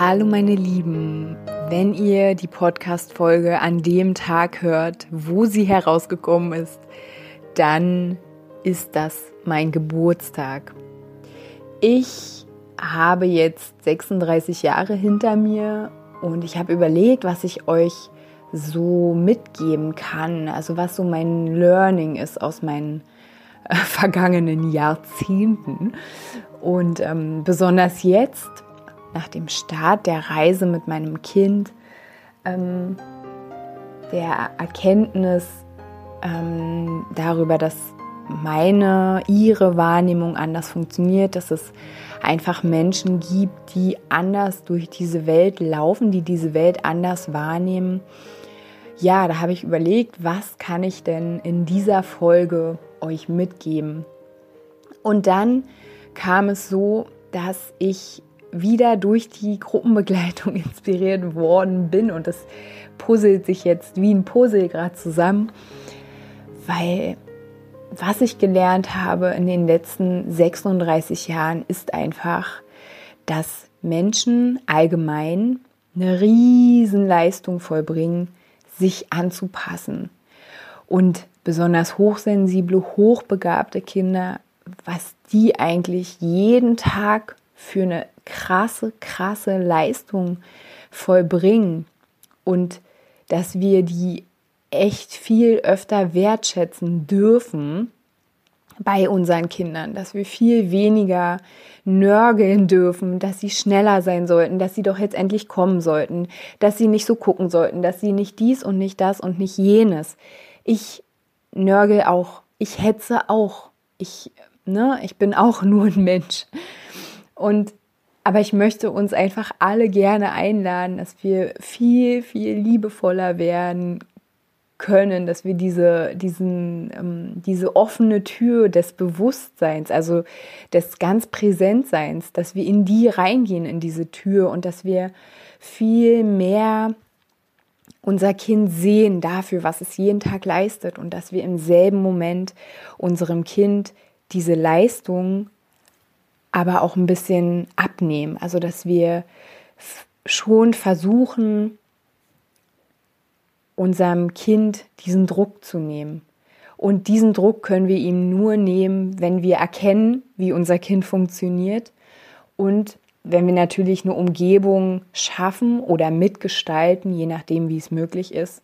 Hallo meine Lieben, wenn ihr die Podcast-Folge an dem Tag hört, wo sie herausgekommen ist, dann ist das mein Geburtstag. Ich habe jetzt 36 Jahre hinter mir und ich habe überlegt, was ich euch so mitgeben kann, also was so mein Learning ist aus meinen äh, vergangenen Jahrzehnten. Und ähm, besonders jetzt nach dem Start der Reise mit meinem Kind, ähm, der Erkenntnis ähm, darüber, dass meine, ihre Wahrnehmung anders funktioniert, dass es einfach Menschen gibt, die anders durch diese Welt laufen, die diese Welt anders wahrnehmen. Ja, da habe ich überlegt, was kann ich denn in dieser Folge euch mitgeben? Und dann kam es so, dass ich wieder durch die Gruppenbegleitung inspiriert worden bin und das puzzelt sich jetzt wie ein Puzzle gerade zusammen, weil was ich gelernt habe in den letzten 36 Jahren ist einfach, dass Menschen allgemein eine riesen Leistung vollbringen, sich anzupassen. Und besonders hochsensible, hochbegabte Kinder, was die eigentlich jeden Tag für eine krasse, krasse Leistung vollbringen und dass wir die echt viel öfter wertschätzen dürfen bei unseren Kindern, dass wir viel weniger nörgeln dürfen, dass sie schneller sein sollten, dass sie doch jetzt endlich kommen sollten, dass sie nicht so gucken sollten, dass sie nicht dies und nicht das und nicht jenes. Ich nörgel auch, ich hetze auch, ich, ne, ich bin auch nur ein Mensch. Und aber ich möchte uns einfach alle gerne einladen, dass wir viel, viel liebevoller werden können, dass wir diese, diesen, ähm, diese offene Tür des Bewusstseins, also des ganz Präsentseins, dass wir in die reingehen, in diese Tür und dass wir viel mehr unser Kind sehen dafür, was es jeden Tag leistet und dass wir im selben Moment unserem Kind diese Leistung aber auch ein bisschen abnehmen. Also dass wir schon versuchen, unserem Kind diesen Druck zu nehmen. Und diesen Druck können wir ihm nur nehmen, wenn wir erkennen, wie unser Kind funktioniert und wenn wir natürlich eine Umgebung schaffen oder mitgestalten, je nachdem, wie es möglich ist,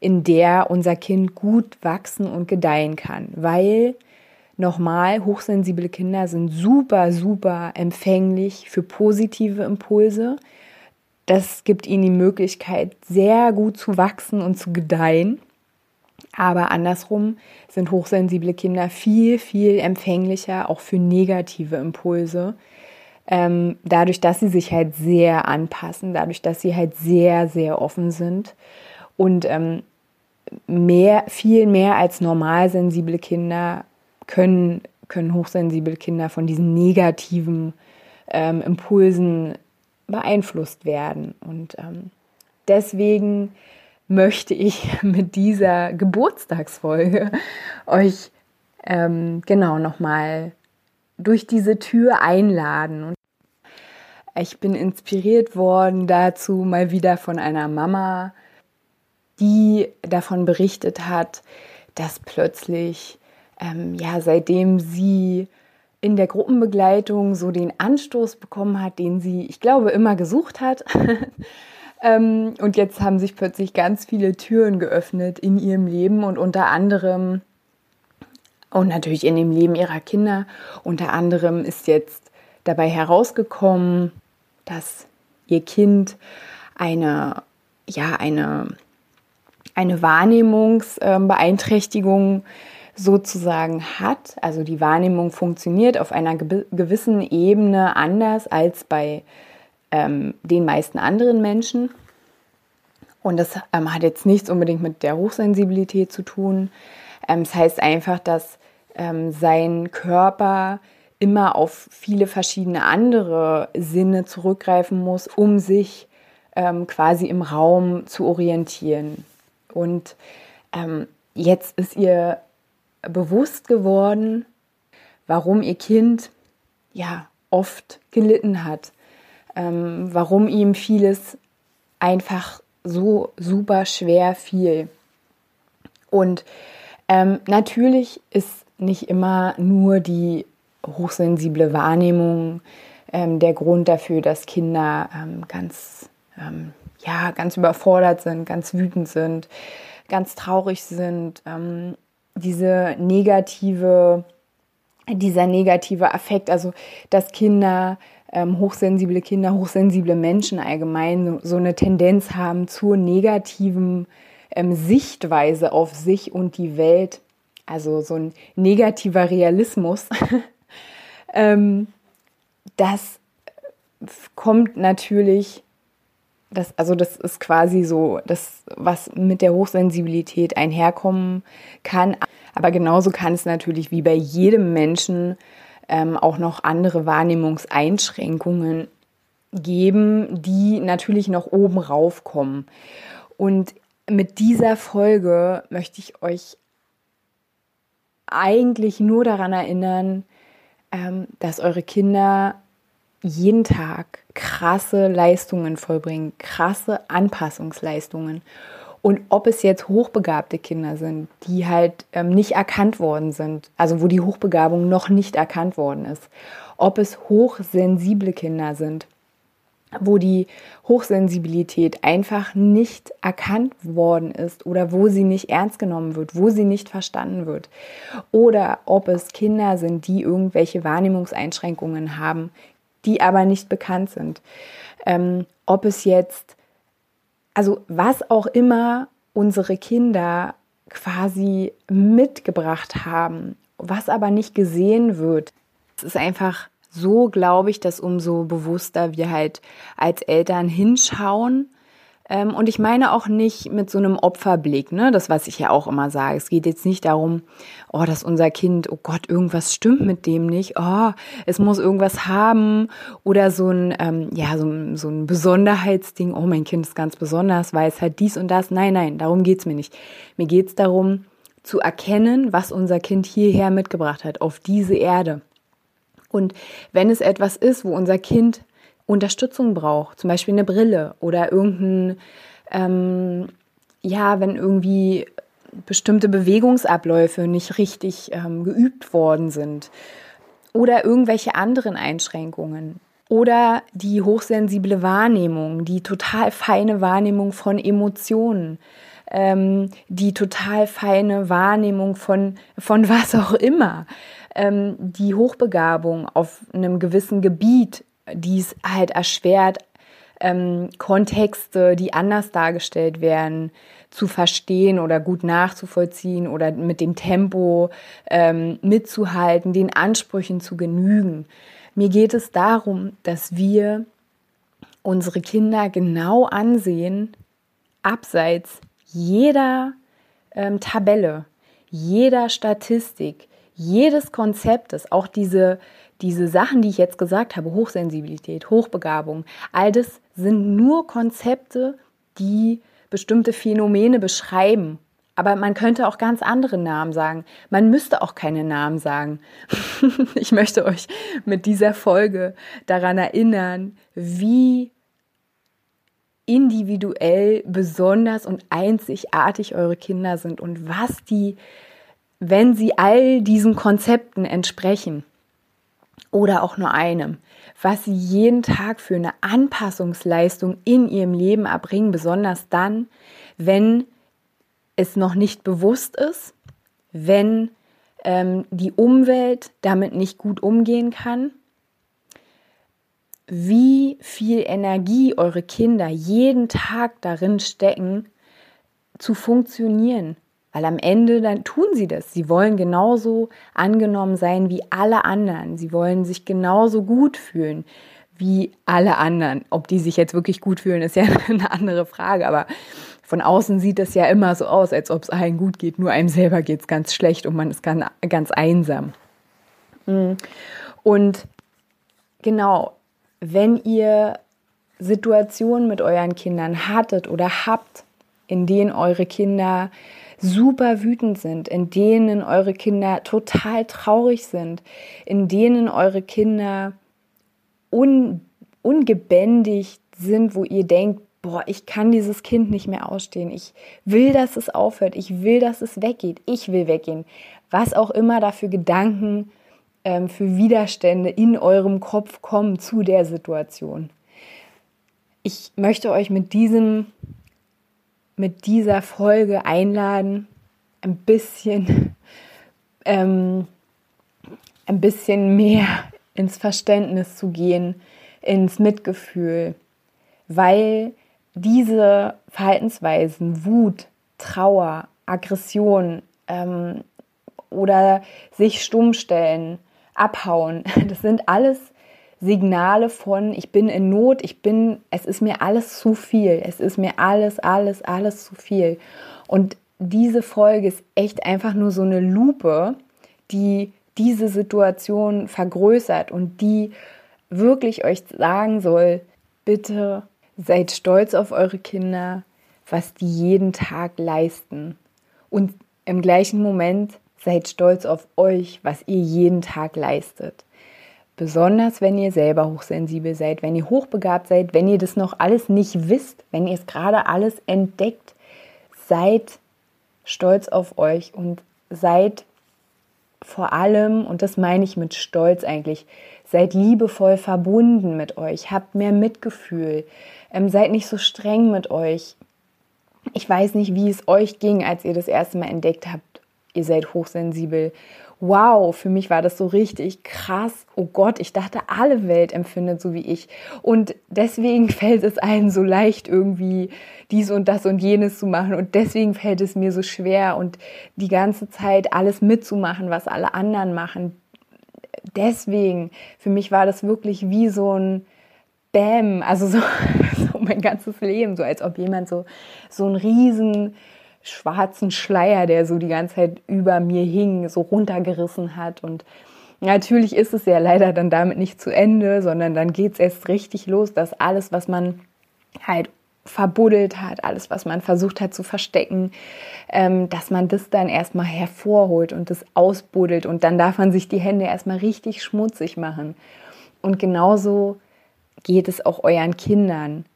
in der unser Kind gut wachsen und gedeihen kann. Weil Nochmal, hochsensible Kinder sind super, super empfänglich für positive Impulse. Das gibt ihnen die Möglichkeit, sehr gut zu wachsen und zu gedeihen. Aber andersrum sind hochsensible Kinder viel, viel empfänglicher auch für negative Impulse. Ähm, dadurch, dass sie sich halt sehr anpassen, dadurch, dass sie halt sehr, sehr offen sind und ähm, mehr, viel mehr als normalsensible Kinder können, können hochsensible Kinder von diesen negativen ähm, Impulsen beeinflusst werden. Und ähm, deswegen möchte ich mit dieser Geburtstagsfolge euch ähm, genau nochmal durch diese Tür einladen. Und ich bin inspiriert worden dazu mal wieder von einer Mama, die davon berichtet hat, dass plötzlich ähm, ja, seitdem sie in der Gruppenbegleitung so den Anstoß bekommen hat, den sie, ich glaube, immer gesucht hat. ähm, und jetzt haben sich plötzlich ganz viele Türen geöffnet in ihrem Leben und unter anderem und natürlich in dem Leben ihrer Kinder. Unter anderem ist jetzt dabei herausgekommen, dass ihr Kind eine, ja, eine, eine Wahrnehmungsbeeinträchtigung sozusagen hat. Also die Wahrnehmung funktioniert auf einer gewissen Ebene anders als bei ähm, den meisten anderen Menschen. Und das ähm, hat jetzt nichts unbedingt mit der Hochsensibilität zu tun. Ähm, es heißt einfach, dass ähm, sein Körper immer auf viele verschiedene andere Sinne zurückgreifen muss, um sich ähm, quasi im Raum zu orientieren. Und ähm, jetzt ist ihr bewusst geworden, warum ihr Kind ja oft gelitten hat, ähm, warum ihm vieles einfach so super schwer fiel. Und ähm, natürlich ist nicht immer nur die hochsensible Wahrnehmung ähm, der Grund dafür, dass Kinder ähm, ganz, ähm, ja, ganz überfordert sind, ganz wütend sind, ganz traurig sind. Ähm, diese negative, dieser negative Affekt, also dass Kinder ähm, hochsensible Kinder, hochsensible Menschen allgemein so, so eine Tendenz haben zur negativen ähm, Sichtweise auf sich und die Welt, also so ein negativer Realismus, ähm, das kommt natürlich, das, also das ist quasi so das, was mit der Hochsensibilität einherkommen kann. Aber genauso kann es natürlich wie bei jedem Menschen ähm, auch noch andere Wahrnehmungseinschränkungen geben, die natürlich noch oben raufkommen. Und mit dieser Folge möchte ich euch eigentlich nur daran erinnern, ähm, dass eure Kinder jeden Tag krasse Leistungen vollbringen, krasse Anpassungsleistungen. Und ob es jetzt hochbegabte Kinder sind, die halt ähm, nicht erkannt worden sind, also wo die Hochbegabung noch nicht erkannt worden ist, ob es hochsensible Kinder sind, wo die Hochsensibilität einfach nicht erkannt worden ist oder wo sie nicht ernst genommen wird, wo sie nicht verstanden wird. Oder ob es Kinder sind, die irgendwelche Wahrnehmungseinschränkungen haben, die aber nicht bekannt sind. Ähm, ob es jetzt also was auch immer unsere Kinder quasi mitgebracht haben, was aber nicht gesehen wird. Es ist einfach so, glaube ich, dass umso bewusster wir halt als Eltern hinschauen ähm, und ich meine auch nicht mit so einem Opferblick, ne? Das, was ich ja auch immer sage. Es geht jetzt nicht darum, oh, dass unser Kind, oh Gott, irgendwas stimmt mit dem nicht, oh, es muss irgendwas haben oder so ein, ähm, ja, so so ein Besonderheitsding, oh, mein Kind ist ganz besonders, weil es halt dies und das. Nein, nein, darum geht's mir nicht. Mir geht's darum, zu erkennen, was unser Kind hierher mitgebracht hat, auf diese Erde. Und wenn es etwas ist, wo unser Kind Unterstützung braucht, zum Beispiel eine Brille oder irgendein, ähm, ja, wenn irgendwie bestimmte Bewegungsabläufe nicht richtig ähm, geübt worden sind oder irgendwelche anderen Einschränkungen oder die hochsensible Wahrnehmung, die total feine Wahrnehmung von Emotionen, ähm, die total feine Wahrnehmung von, von was auch immer, ähm, die Hochbegabung auf einem gewissen Gebiet die es halt erschwert, ähm, Kontexte, die anders dargestellt werden, zu verstehen oder gut nachzuvollziehen oder mit dem Tempo ähm, mitzuhalten, den Ansprüchen zu genügen. Mir geht es darum, dass wir unsere Kinder genau ansehen, abseits jeder ähm, Tabelle, jeder Statistik, jedes Konzeptes, auch diese diese Sachen, die ich jetzt gesagt habe, Hochsensibilität, Hochbegabung, all das sind nur Konzepte, die bestimmte Phänomene beschreiben. Aber man könnte auch ganz andere Namen sagen. Man müsste auch keine Namen sagen. ich möchte euch mit dieser Folge daran erinnern, wie individuell, besonders und einzigartig eure Kinder sind und was die, wenn sie all diesen Konzepten entsprechen, oder auch nur einem, was sie jeden Tag für eine Anpassungsleistung in ihrem Leben erbringen, besonders dann, wenn es noch nicht bewusst ist, wenn ähm, die Umwelt damit nicht gut umgehen kann, wie viel Energie eure Kinder jeden Tag darin stecken, zu funktionieren, weil am Ende dann tun sie das. Sie wollen genauso angenommen sein wie alle anderen. Sie wollen sich genauso gut fühlen wie alle anderen. Ob die sich jetzt wirklich gut fühlen, ist ja eine andere Frage, aber von außen sieht es ja immer so aus, als ob es allen gut geht, nur einem selber geht es ganz schlecht und man ist ganz, ganz einsam. Mhm. Und genau, wenn ihr Situationen mit euren Kindern hattet oder habt, in denen eure Kinder super wütend sind, in denen eure Kinder total traurig sind, in denen eure Kinder un, ungebändigt sind, wo ihr denkt, boah, ich kann dieses Kind nicht mehr ausstehen. Ich will, dass es aufhört. Ich will, dass es weggeht. Ich will weggehen. Was auch immer da für Gedanken, ähm, für Widerstände in eurem Kopf kommen zu der Situation. Ich möchte euch mit diesem, mit dieser Folge einladen, ein bisschen, ähm, ein bisschen mehr ins Verständnis zu gehen, ins Mitgefühl, weil diese Verhaltensweisen, Wut, Trauer, Aggression ähm, oder sich stummstellen, abhauen, das sind alles Signale von, ich bin in Not, ich bin, es ist mir alles zu viel, es ist mir alles, alles, alles zu viel. Und diese Folge ist echt einfach nur so eine Lupe, die diese Situation vergrößert und die wirklich euch sagen soll, bitte Seid stolz auf eure Kinder, was die jeden Tag leisten. Und im gleichen Moment seid stolz auf euch, was ihr jeden Tag leistet. Besonders wenn ihr selber hochsensibel seid, wenn ihr hochbegabt seid, wenn ihr das noch alles nicht wisst, wenn ihr es gerade alles entdeckt, seid stolz auf euch und seid vor allem, und das meine ich mit Stolz eigentlich, seid liebevoll verbunden mit euch, habt mehr Mitgefühl, ähm, seid nicht so streng mit euch. Ich weiß nicht, wie es euch ging, als ihr das erste Mal entdeckt habt, ihr seid hochsensibel. Wow, für mich war das so richtig krass. Oh Gott, ich dachte, alle Welt empfindet so wie ich. Und deswegen fällt es einem so leicht, irgendwie dies und das und jenes zu machen. Und deswegen fällt es mir so schwer und die ganze Zeit alles mitzumachen, was alle anderen machen. Deswegen, für mich war das wirklich wie so ein Bäm, also so, so mein ganzes Leben, so als ob jemand so, so einen riesen schwarzen Schleier, der so die ganze Zeit über mir hing, so runtergerissen hat. Und natürlich ist es ja leider dann damit nicht zu Ende, sondern dann geht es erst richtig los, dass alles, was man halt verbuddelt hat, alles, was man versucht hat zu verstecken, ähm, dass man das dann erstmal hervorholt und das ausbuddelt und dann darf man sich die Hände erstmal richtig schmutzig machen. Und genauso geht es auch euren Kindern.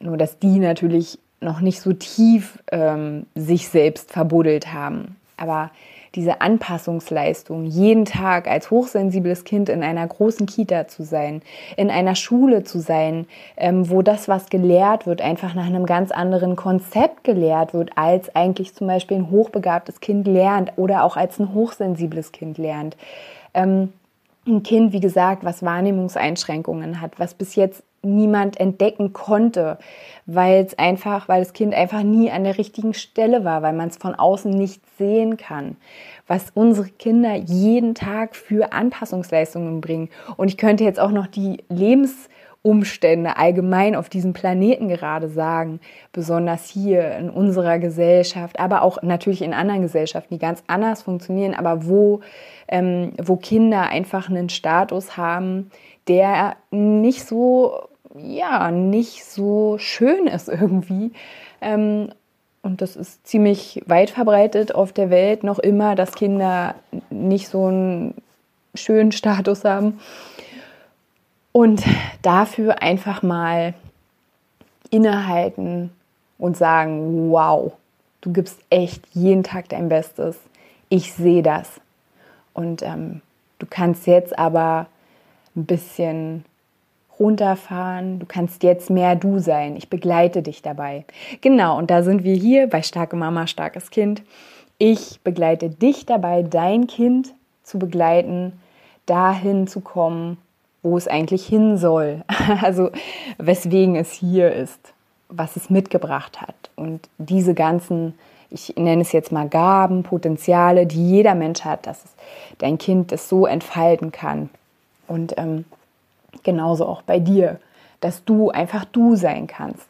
Nur dass die natürlich noch nicht so tief ähm, sich selbst verbuddelt haben. Aber diese Anpassungsleistung, jeden Tag als hochsensibles Kind in einer großen Kita zu sein, in einer Schule zu sein, ähm, wo das, was gelehrt wird, einfach nach einem ganz anderen Konzept gelehrt wird, als eigentlich zum Beispiel ein hochbegabtes Kind lernt oder auch als ein hochsensibles Kind lernt. Ähm, ein Kind, wie gesagt, was Wahrnehmungseinschränkungen hat, was bis jetzt niemand entdecken konnte, weil es einfach, weil das Kind einfach nie an der richtigen Stelle war, weil man es von außen nicht sehen kann, was unsere Kinder jeden Tag für Anpassungsleistungen bringen. Und ich könnte jetzt auch noch die Lebensumstände allgemein auf diesem Planeten gerade sagen, besonders hier in unserer Gesellschaft, aber auch natürlich in anderen Gesellschaften, die ganz anders funktionieren, aber wo, ähm, wo Kinder einfach einen Status haben, der nicht so ja, nicht so schön ist irgendwie. Ähm, und das ist ziemlich weit verbreitet auf der Welt noch immer, dass Kinder nicht so einen schönen Status haben. Und dafür einfach mal innehalten und sagen, wow, du gibst echt jeden Tag dein Bestes. Ich sehe das. Und ähm, du kannst jetzt aber ein bisschen runterfahren, du kannst jetzt mehr du sein, ich begleite dich dabei. Genau, und da sind wir hier bei Starke Mama, starkes Kind. Ich begleite dich dabei, dein Kind zu begleiten, dahin zu kommen, wo es eigentlich hin soll. Also weswegen es hier ist, was es mitgebracht hat. Und diese ganzen, ich nenne es jetzt mal Gaben, Potenziale, die jeder Mensch hat, dass dein Kind es so entfalten kann. Und ähm, Genauso auch bei dir, dass du einfach du sein kannst.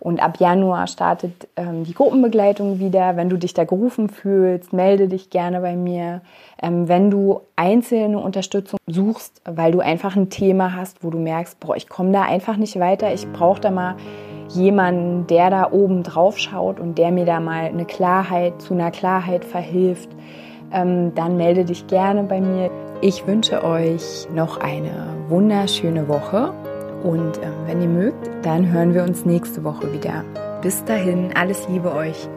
Und ab Januar startet ähm, die Gruppenbegleitung wieder. Wenn du dich da gerufen fühlst, melde dich gerne bei mir. Ähm, wenn du einzelne Unterstützung suchst, weil du einfach ein Thema hast, wo du merkst, boah, ich komme da einfach nicht weiter, ich brauche da mal jemanden, der da oben drauf schaut und der mir da mal eine Klarheit zu einer Klarheit verhilft, ähm, dann melde dich gerne bei mir. Ich wünsche euch noch eine wunderschöne Woche und äh, wenn ihr mögt, dann hören wir uns nächste Woche wieder. Bis dahin, alles Liebe euch.